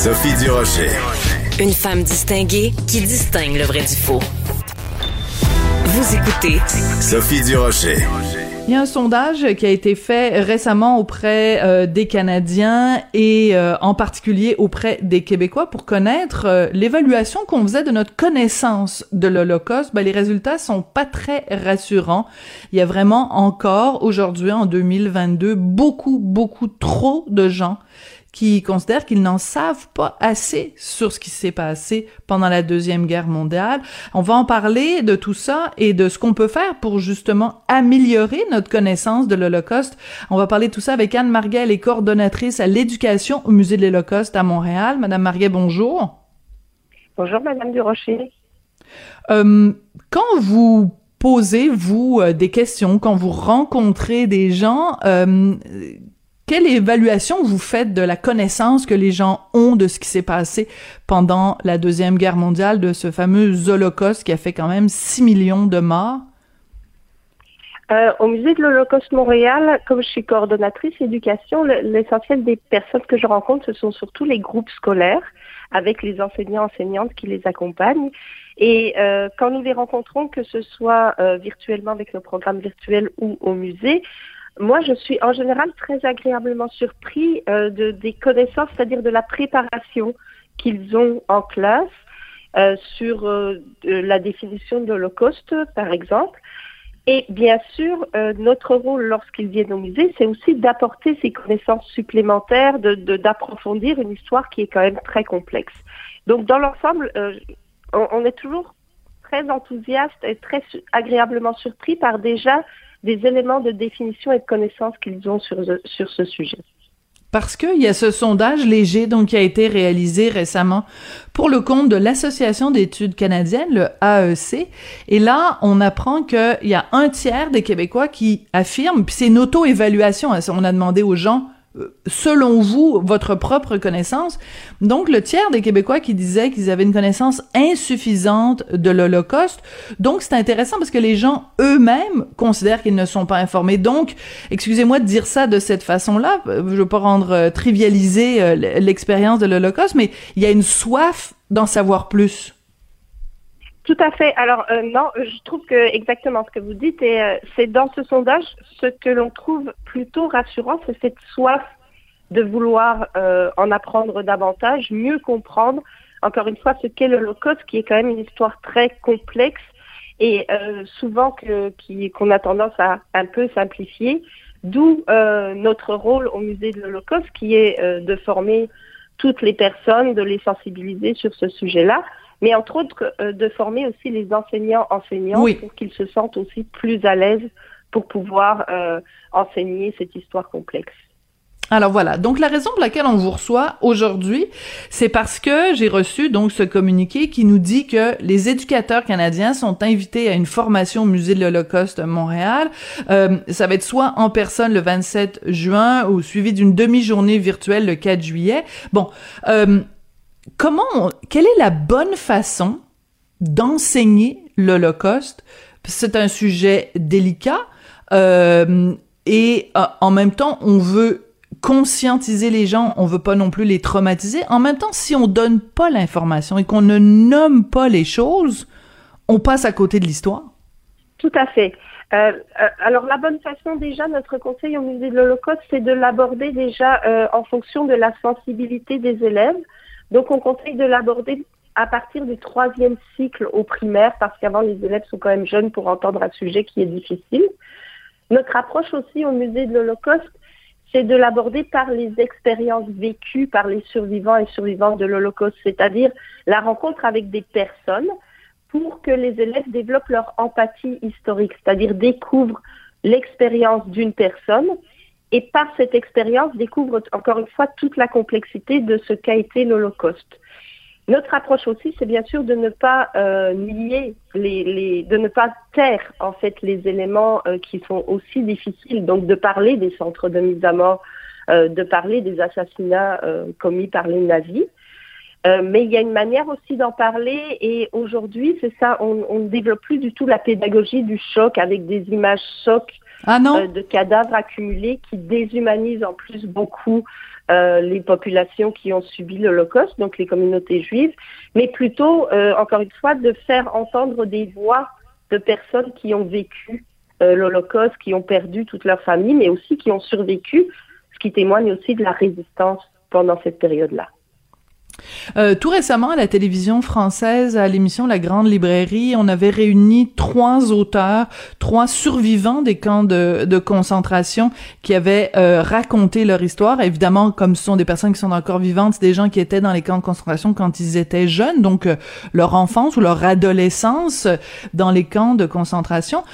Sophie Durocher. Une femme distinguée qui distingue le vrai du faux. Vous écoutez Sophie Durocher. Il y a un sondage qui a été fait récemment auprès euh, des Canadiens et euh, en particulier auprès des Québécois pour connaître euh, l'évaluation qu'on faisait de notre connaissance de l'Holocauste. Ben, les résultats sont pas très rassurants. Il y a vraiment encore aujourd'hui en 2022 beaucoup beaucoup trop de gens qui considèrent qu'ils n'en savent pas assez sur ce qui s'est passé pendant la Deuxième Guerre mondiale. On va en parler de tout ça et de ce qu'on peut faire pour justement améliorer notre connaissance de l'Holocauste. On va parler de tout ça avec Anne Marguet, elle est coordonnatrice à l'éducation au Musée de l'Holocauste à Montréal. Madame Marguet, bonjour. Bonjour, Madame Durocher. Euh, quand vous posez, vous, euh, des questions, quand vous rencontrez des gens, euh, quelle évaluation vous faites de la connaissance que les gens ont de ce qui s'est passé pendant la Deuxième Guerre mondiale, de ce fameux Holocauste qui a fait quand même 6 millions de morts? Euh, au musée de l'Holocauste Montréal, comme je suis coordonnatrice éducation, l'essentiel des personnes que je rencontre, ce sont surtout les groupes scolaires avec les enseignants enseignantes qui les accompagnent. Et euh, quand nous les rencontrons, que ce soit euh, virtuellement avec nos programmes virtuels ou au musée, moi, je suis en général très agréablement surpris euh, de, des connaissances, c'est-à-dire de la préparation qu'ils ont en classe euh, sur euh, la définition de l'Holocauste, par exemple. Et bien sûr, notre rôle lorsqu'ils viennent au musée, c'est aussi d'apporter ces connaissances supplémentaires, de, d'approfondir une histoire qui est quand même très complexe. Donc, dans l'ensemble, on est toujours très enthousiaste et très agréablement surpris par déjà des éléments de définition et de connaissance qu'ils ont sur, sur ce sujet. Parce qu'il y a ce sondage léger donc qui a été réalisé récemment pour le compte de l'Association d'études canadiennes, le AEC. Et là, on apprend qu'il y a un tiers des Québécois qui affirment, puis c'est une auto-évaluation. Hein, on a demandé aux gens selon vous, votre propre connaissance. Donc, le tiers des Québécois qui disaient qu'ils avaient une connaissance insuffisante de l'Holocauste. Donc, c'est intéressant parce que les gens eux-mêmes considèrent qu'ils ne sont pas informés. Donc, excusez-moi de dire ça de cette façon-là. Je veux pas rendre euh, trivialiser euh, l'expérience de l'Holocauste, mais il y a une soif d'en savoir plus. Tout à fait. Alors euh, non, je trouve que exactement ce que vous dites, et euh, c'est dans ce sondage ce que l'on trouve plutôt rassurant, c'est cette soif de vouloir euh, en apprendre davantage, mieux comprendre, encore une fois, ce qu'est l'Holocauste, qui est quand même une histoire très complexe et souvent que, qu'on a tendance à un peu simplifier. D'où notre rôle au musée de l'Holocauste, qui est de former toutes les personnes, de les sensibiliser sur ce sujet-là mais entre autres euh, de former aussi les enseignants enseignants pour qu'ils se sentent aussi plus à l'aise pour pouvoir euh, enseigner cette histoire complexe. Alors voilà, donc la raison pour laquelle on vous reçoit aujourd'hui, c'est parce que j'ai reçu donc ce communiqué qui nous dit que les éducateurs canadiens sont invités à une formation au musée de l'Holocauste à Montréal. Euh, ça va être soit en personne le 27 juin ou suivi d'une demi-journée virtuelle le 4 juillet. Bon, euh, comment, quelle est la bonne façon d'enseigner l'Holocauste? C'est un sujet délicat euh, et euh, en même temps, on veut conscientiser les gens, on veut pas non plus les traumatiser. En même temps, si on donne pas l'information et qu'on ne nomme pas les choses, on passe à côté de l'histoire. Tout à fait. Euh, alors la bonne façon déjà, notre conseil au musée de l'Holocauste, c'est de l'aborder déjà en fonction de la sensibilité des élèves. Donc, on conseille de l'aborder à partir du troisième cycle au primaire, parce qu'avant, les élèves sont quand même jeunes pour entendre un sujet qui est difficile. Notre approche aussi au musée de l'Holocauste, c'est de l'aborder par les expériences vécues par les survivants et survivantes de l'Holocauste, c'est-à-dire la rencontre avec des personnes pour que les élèves développent leur empathie historique, c'est-à-dire découvrent l'expérience d'une personne et par cette expérience découvre encore une fois toute la complexité de ce qu'a été l'Holocauste. Notre approche aussi, c'est bien sûr de ne pas euh, nier les, les, de ne pas taire en fait les éléments euh, qui sont aussi difficiles. Donc de parler des centres de mise à mort, euh, de parler des assassinats euh, commis par les nazis. Euh, mais il y a une manière aussi d'en parler et aujourd'hui, c'est ça, on ne développe plus du tout la pédagogie du choc avec des images chocs ah? Euh, de cadavres accumulés qui déshumanisent en plus beaucoup euh, les populations qui ont subi l'Holocauste, donc les communautés juives, mais plutôt, euh, encore une fois, de faire entendre des voix de personnes qui ont vécu l'Holocauste, qui ont perdu toute leur famille, mais aussi qui ont survécu, ce qui témoigne aussi de la résistance pendant cette période-là. Euh, tout récemment, à la télévision française, à l'émission La Grande Librairie, on avait réuni trois auteurs, trois survivants des camps de, de concentration qui avaient euh, raconté leur histoire. Évidemment, comme ce sont des personnes qui sont encore vivantes, des gens qui étaient dans les camps de concentration quand ils étaient jeunes, donc euh, leur enfance ou leur adolescence dans les camps de concentration.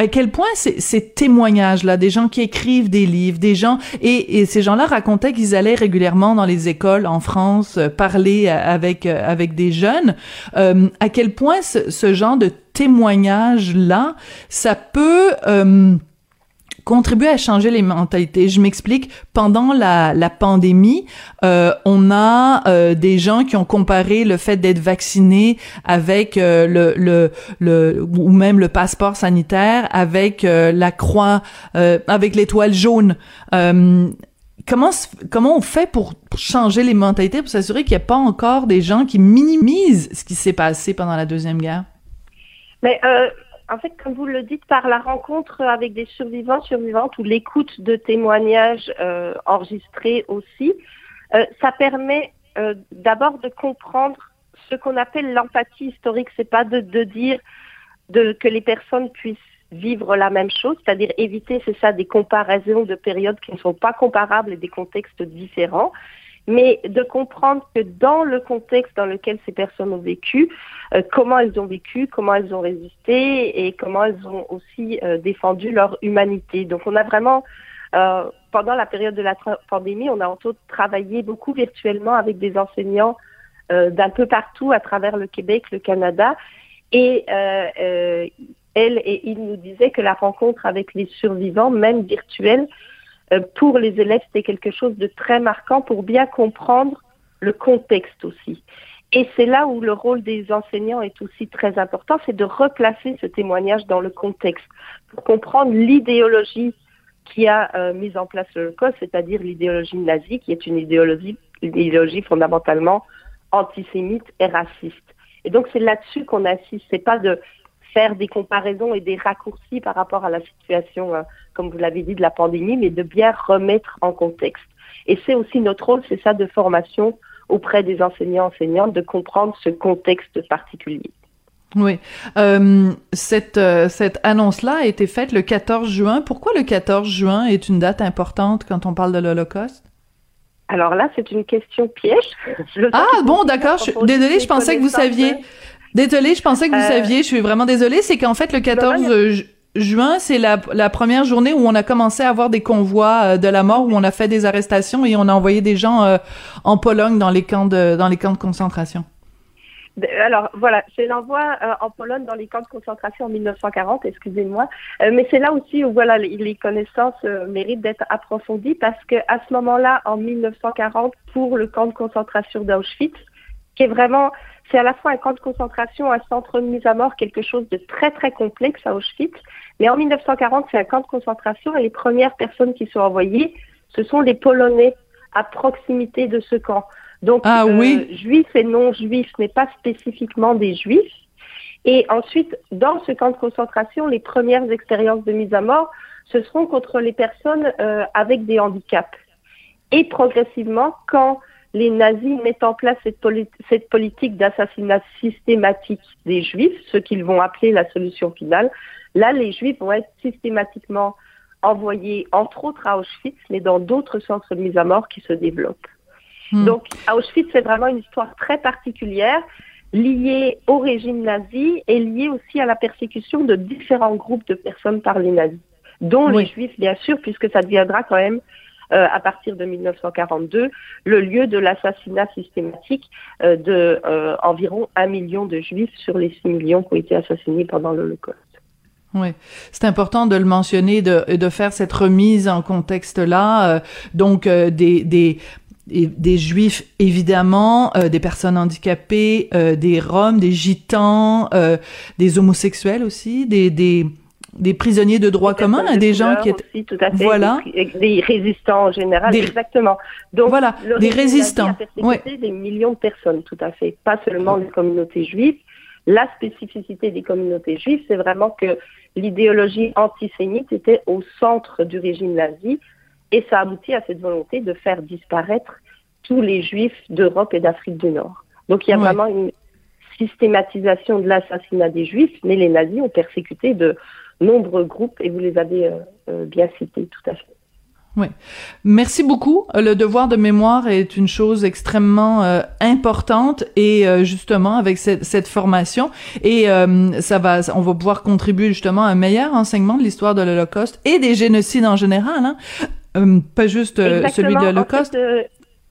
Euh, à quel point ces, témoignages-là, des gens qui écrivent des livres, des gens et, ces gens-là racontaient qu'ils allaient régulièrement dans les écoles en France euh, parler avec euh, avec des jeunes. Euh, à quel point ce, genre de témoignage-là, ça peut contribuer à changer les mentalités. Je m'explique. Pendant la, la pandémie, euh, on a euh, des gens qui ont comparé le fait d'être vacciné avec euh, le, le, le ou même le passeport sanitaire avec euh, la croix, avec l'étoile jaune. comment comment on fait pour, changer les mentalités pour s'assurer qu'il n'y a pas encore des gens qui minimisent ce qui s'est passé pendant la deuxième guerre? Mais euh, en fait, comme vous le dites, par la rencontre avec des survivants, survivantes ou l'écoute de témoignages euh, enregistrés aussi, euh, ça permet euh, d'abord de comprendre ce qu'on appelle l'empathie historique. C'est pas de, de dire de, que les personnes puissent vivre la même chose, c'est-à-dire éviter, c'est ça, des comparaisons de périodes qui ne sont pas comparables et des contextes différents mais de comprendre que dans le contexte dans lequel ces personnes ont vécu, euh, comment elles ont vécu, comment elles ont résisté et comment elles ont aussi euh, défendu leur humanité. Donc on a vraiment, euh, pendant la période de la pandémie, on a entre autres travaillé beaucoup virtuellement avec des enseignants d'un peu partout à travers le Québec, le Canada, et elle et il nous disaient que la rencontre avec les survivants, même virtuels, euh, pour les élèves, c'était quelque chose de très marquant pour bien comprendre le contexte aussi. Et c'est là où le rôle des enseignants est aussi très important, c'est de replacer ce témoignage dans le contexte pour comprendre l'idéologie qui a euh, mis en place le code, c'est-à-dire l'idéologie nazie, qui est une idéologie, une idéologie fondamentalement antisémite et raciste. Et donc c'est là-dessus qu'on assiste. C'est pas de faire des comparaisons et des raccourcis par rapport à la situation, euh, comme vous l'avez dit, de la pandémie, mais de bien remettre en contexte. Et c'est aussi notre rôle, c'est ça, de formation auprès des enseignants enseignantes, de comprendre ce contexte particulier. Oui. Euh, cette, euh, cette annonce-là a été faite le 14 juin. Pourquoi le 14 juin est une date importante quand on parle de l'Holocauste? Alors là, c'est une question piège. ah bon, d'accord. Désolée, je pensais que vous saviez. Désolée, je pensais que vous euh, saviez. Je suis vraiment désolée. C'est qu'en fait, le 14 juin, c'est la, la, première journée où on a commencé à avoir des convois euh, de la mort, où on a fait des arrestations et on a envoyé des gens euh, en Pologne dans les camps de dans les camps de concentration. Alors voilà, c'est l'envoi en Pologne dans les camps de concentration en 1940, excusez-moi. mais c'est là aussi où voilà les, les connaissances méritent d'être approfondies parce que à ce moment-là, en 1940, pour le camp de concentration d'Auschwitz, qui est vraiment c'est à la fois un camp de concentration, un centre de mise à mort, quelque chose de très très complexe à Auschwitz. Mais en 1940, c'est un camp de concentration et les premières personnes qui sont envoyées, ce sont les Polonais à proximité de ce camp. Donc, ah, oui. Euh, juifs et non-juifs, mais pas spécifiquement des juifs. Et ensuite, dans ce camp de concentration, les premières expériences de mise à mort, ce seront contre les personnes euh, avec des handicaps. Et progressivement, quand les nazis mettent en place cette, cette politique d'assassinat systématique des juifs, ce qu'ils vont appeler la solution finale. Là, les juifs vont être systématiquement envoyés, entre autres à Auschwitz, mais dans d'autres centres de mise à mort qui se développent. Hmm. Donc, à Auschwitz, c'est vraiment une histoire très particulière, liée au régime nazi et liée aussi à la persécution de différents groupes de personnes par les nazis, dont les juifs, bien sûr, puisque ça deviendra quand même euh, à partir de 1942 le lieu de l'assassinat systématique euh, de euh, environ un million de juifs sur les 6 millions qui ont été assassinés pendant l'Holocauste. Oui, c'est important de le mentionner, de, de faire cette remise en contexte-là. donc, des, des, des juifs évidemment, des personnes handicapées, des roms, des gitans, des homosexuels aussi, des, des des prisonniers de droit commun, des gens qui étaient tout à fait, voilà des, résistants en général, exactement. Donc voilà, des résistants, ouais. des millions de personnes, tout à fait, pas seulement les communautés juives. La spécificité des communautés juives, c'est vraiment que l'idéologie antisémite était au centre du régime nazi et ça aboutit à cette volonté de faire disparaître tous les juifs d'Europe et d'Afrique du Nord. Donc il y a vraiment une systématisation de l'assassinat des juifs, mais les nazis ont persécuté de nombreux groupes et vous les avez euh, euh, bien cités tout à fait. Oui. Merci beaucoup. Le devoir de mémoire est une chose extrêmement euh, importante et euh, justement avec cette, cette formation et euh, ça va, on va pouvoir contribuer justement à un meilleur enseignement de l'histoire de l'Holocauste et des génocides en général, hein? pas juste celui de l'Holocauste.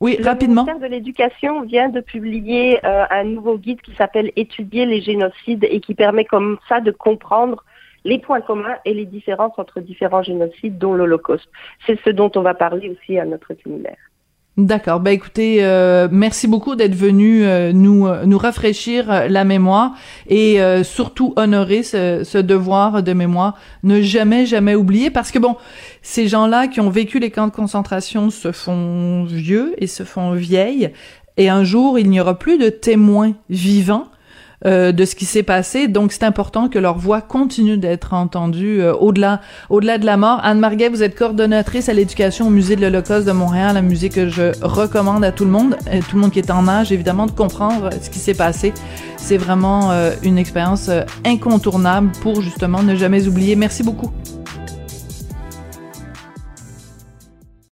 oui, rapidement. Le ministère de l'Éducation vient de publier un nouveau guide qui s'appelle Étudier les génocides et qui permet comme ça de comprendre les points communs et les différences entre différents génocides, dont l'Holocauste. C'est ce dont on va parler aussi à notre séminaire. D'accord. Ben écoutez, euh, merci beaucoup d'être venu euh, nous euh, nous rafraîchir la mémoire et surtout honorer ce, ce, devoir de mémoire, ne jamais jamais oublier parce que bon, ces gens-là qui ont vécu les camps de concentration se font vieux et se font vieilles et un jour il n'y aura plus de témoins vivants euh, de ce qui s'est passé. Donc, c'est important que leur voix continue d'être entendue euh, au-delà, au-delà de la mort. Anne Marguet, vous êtes coordonnatrice à l'éducation au musée de l'Holocauste de Montréal, la musée que je recommande à tout le monde, et tout le monde qui est en âge, évidemment, de comprendre ce qui s'est passé. C'est vraiment euh, une expérience incontournable pour justement ne jamais oublier. Merci beaucoup.